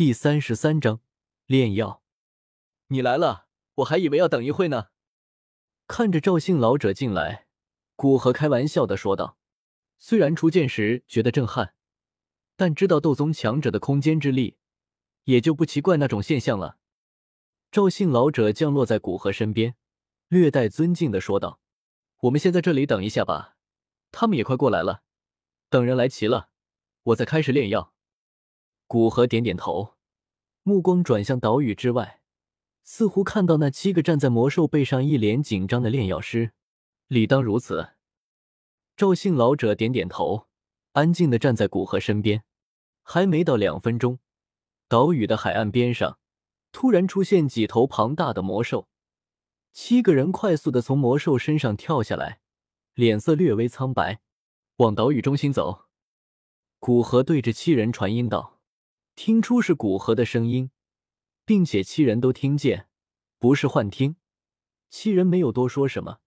第三十三章炼药。你来了，我还以为要等一会呢。看着赵姓老者进来，古河开玩笑的说道：“虽然初见时觉得震撼，但知道斗宗强者的空间之力，也就不奇怪那种现象了。”赵姓老者降落在古河身边，略带尊敬的说道：“我们先在这里等一下吧，他们也快过来了。等人来齐了，我再开始炼药。”古河点点头，目光转向岛屿之外，似乎看到那七个站在魔兽背上一脸紧张的炼药师。理当如此。赵姓老者点点头，安静的站在古河身边。还没到两分钟，岛屿的海岸边上突然出现几头庞大的魔兽，七个人快速的从魔兽身上跳下来，脸色略微苍白，往岛屿中心走。古河对着七人传音道。听出是古河的声音，并且七人都听见，不是幻听。七人没有多说什么，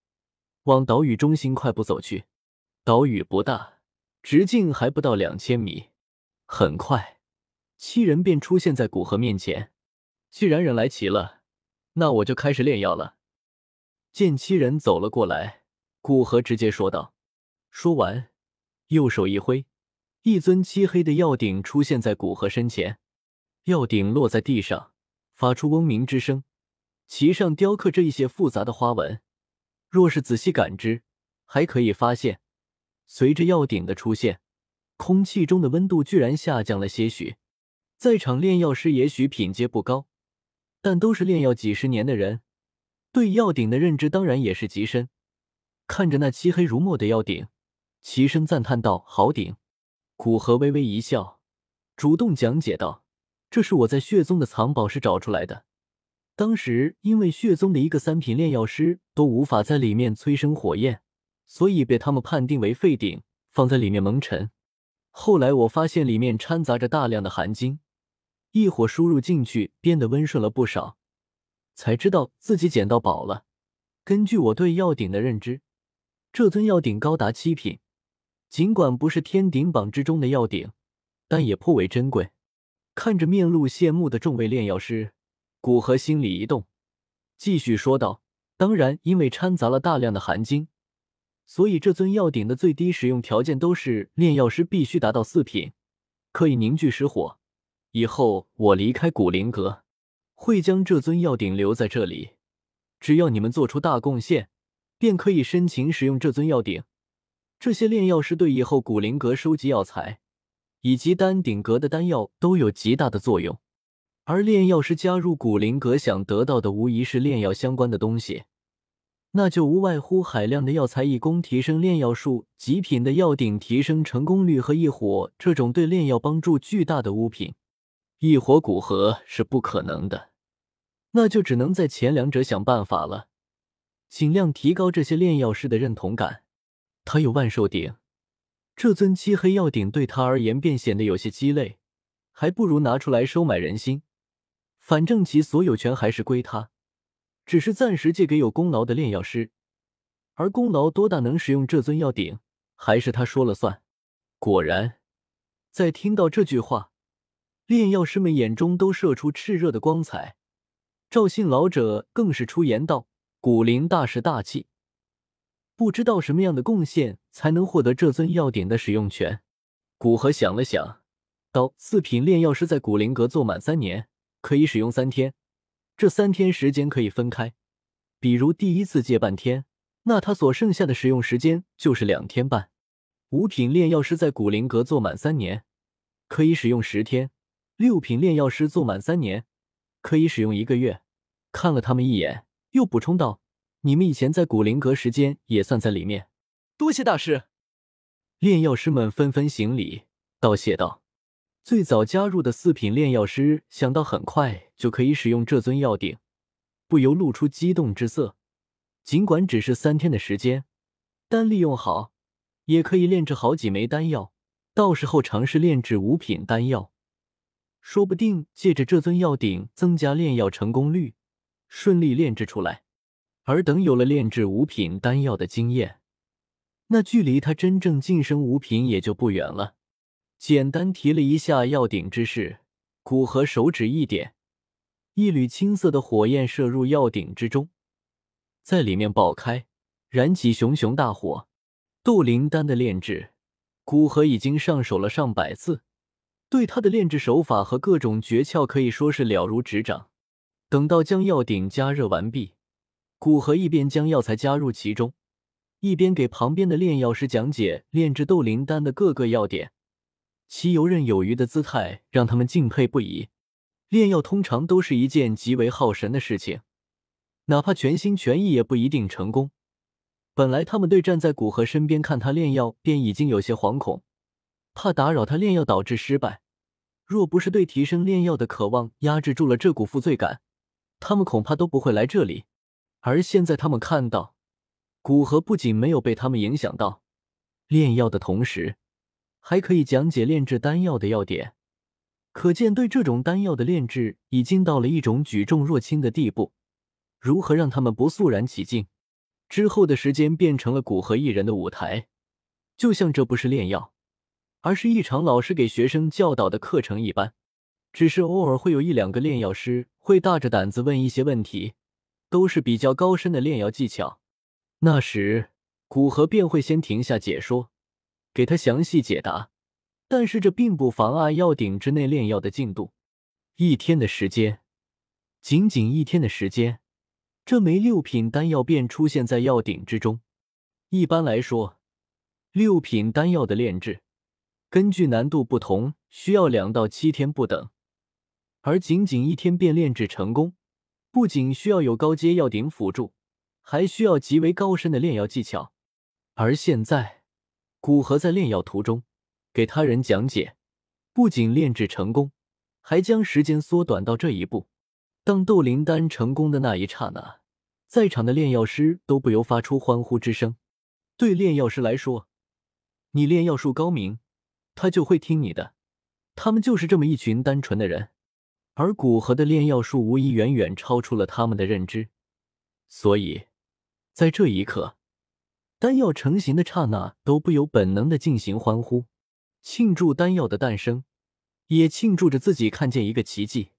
往岛屿中心快步走去。岛屿不大，直径还不到两千米。很快，七人便出现在古河面前。既然人来齐了，那我就开始炼药了。见七人走了过来，古河直接说道。说完，右手一挥。一尊漆黑的药鼎出现在古河身前，药鼎落在地上，发出嗡鸣之声，其上雕刻着一些复杂的花纹。若是仔细感知，还可以发现，随着药鼎的出现，空气中的温度居然下降了些许。在场炼药师也许品阶不高，但都是炼药几十年的人，对药鼎的认知当然也是极深。看着那漆黑如墨的药鼎，齐声赞叹道：“好鼎！”古河微微一笑，主动讲解道：“这是我在血宗的藏宝室找出来的。当时因为血宗的一个三品炼药师都无法在里面催生火焰，所以被他们判定为废鼎，放在里面蒙尘。后来我发现里面掺杂着大量的寒精，一火输入进去，变得温顺了不少，才知道自己捡到宝了。根据我对药鼎的认知，这尊药鼎高达七品。”尽管不是天顶榜之中的药鼎，但也颇为珍贵。看着面露羡慕的众位炼药师，古河心里一动，继续说道：“当然，因为掺杂了大量的寒晶，所以这尊药鼎的最低使用条件都是炼药师必须达到四品，可以凝聚石火。以后我离开古灵阁，会将这尊药鼎留在这里。只要你们做出大贡献，便可以申请使用这尊药鼎。”这些炼药师对以后古灵阁收集药材以及丹鼎阁的丹药都有极大的作用，而炼药师加入古灵阁想得到的无疑是炼药相关的东西，那就无外乎海量的药材以供提升炼药术、极品的药鼎提升成功率和异火这种对炼药帮助巨大的物品。异火古河是不可能的，那就只能在前两者想办法了，尽量提高这些炼药师的认同感。他有万寿鼎，这尊漆黑药鼎对他而言便显得有些鸡肋，还不如拿出来收买人心。反正其所有权还是归他，只是暂时借给有功劳的炼药师，而功劳多大能使用这尊药鼎，还是他说了算。果然，在听到这句话，炼药师们眼中都射出炽热的光彩。赵信老者更是出言道：“古灵大师大气。”不知道什么样的贡献才能获得这尊药鼎的使用权。古河想了想，道：“四品炼药师在古灵阁做满三年，可以使用三天。这三天时间可以分开，比如第一次借半天，那他所剩下的使用时间就是两天半。五品炼药师在古灵阁做满三年，可以使用十天。六品炼药师做满三年，可以使用一个月。”看了他们一眼，又补充道。你们以前在古灵阁时间也算在里面，多谢大师。炼药师们纷纷行礼道谢道：“最早加入的四品炼药师想到很快就可以使用这尊药鼎，不由露出激动之色。尽管只是三天的时间，但利用好，也可以炼制好几枚丹药。到时候尝试炼制五品丹药，说不定借着这尊药鼎增加炼药成功率，顺利炼制出来。”而等有了炼制五品丹药的经验，那距离他真正晋升五品也就不远了。简单提了一下药鼎之事，古河手指一点，一缕青色的火焰射入药鼎之中，在里面爆开，燃起熊熊大火。斗灵丹的炼制，古河已经上手了上百次，对他的炼制手法和各种诀窍可以说是了如指掌。等到将药鼎加热完毕，古河一边将药材加入其中，一边给旁边的炼药师讲解炼制斗灵丹的各个要点，其游刃有余的姿态让他们敬佩不已。炼药通常都是一件极为耗神的事情，哪怕全心全意也不一定成功。本来他们对站在古河身边看他炼药便已经有些惶恐，怕打扰他炼药导致失败。若不是对提升炼药的渴望压制住了这股负罪感，他们恐怕都不会来这里。而现在他们看到，古河不仅没有被他们影响到炼药的同时，还可以讲解炼制丹药的要点，可见对这种丹药的炼制已经到了一种举重若轻的地步。如何让他们不肃然起敬？之后的时间变成了古河一人的舞台，就像这不是炼药，而是一场老师给学生教导的课程一般。只是偶尔会有一两个炼药师会大着胆子问一些问题，都是比较高深的炼药技巧。那时古河便会先停下解说，给他详细解答。但是这并不妨碍药鼎之内炼药的进度。一天的时间，仅仅一天的时间。这枚六品丹药便出现在药鼎之中。一般来说，六品丹药的炼制根据难度不同，需要两到七天不等。而仅仅一天便炼制成功，不仅需要有高阶药鼎辅助，还需要极为高深的炼药技巧。而现在，古河在炼药途中给他人讲解，不仅炼制成功，还将时间缩短到这一步。当斗灵丹成功的那一刹那，在场的炼药师都不由发出欢呼之声。对炼药师来说，你炼药术高明，他就会听你的。他们就是这么一群单纯的人。而古河的炼药术无疑远远超出了他们的认知，所以在这一刻，丹药成型的刹那，都不由本能的进行欢呼，庆祝丹药的诞生，也庆祝着自己看见一个奇迹。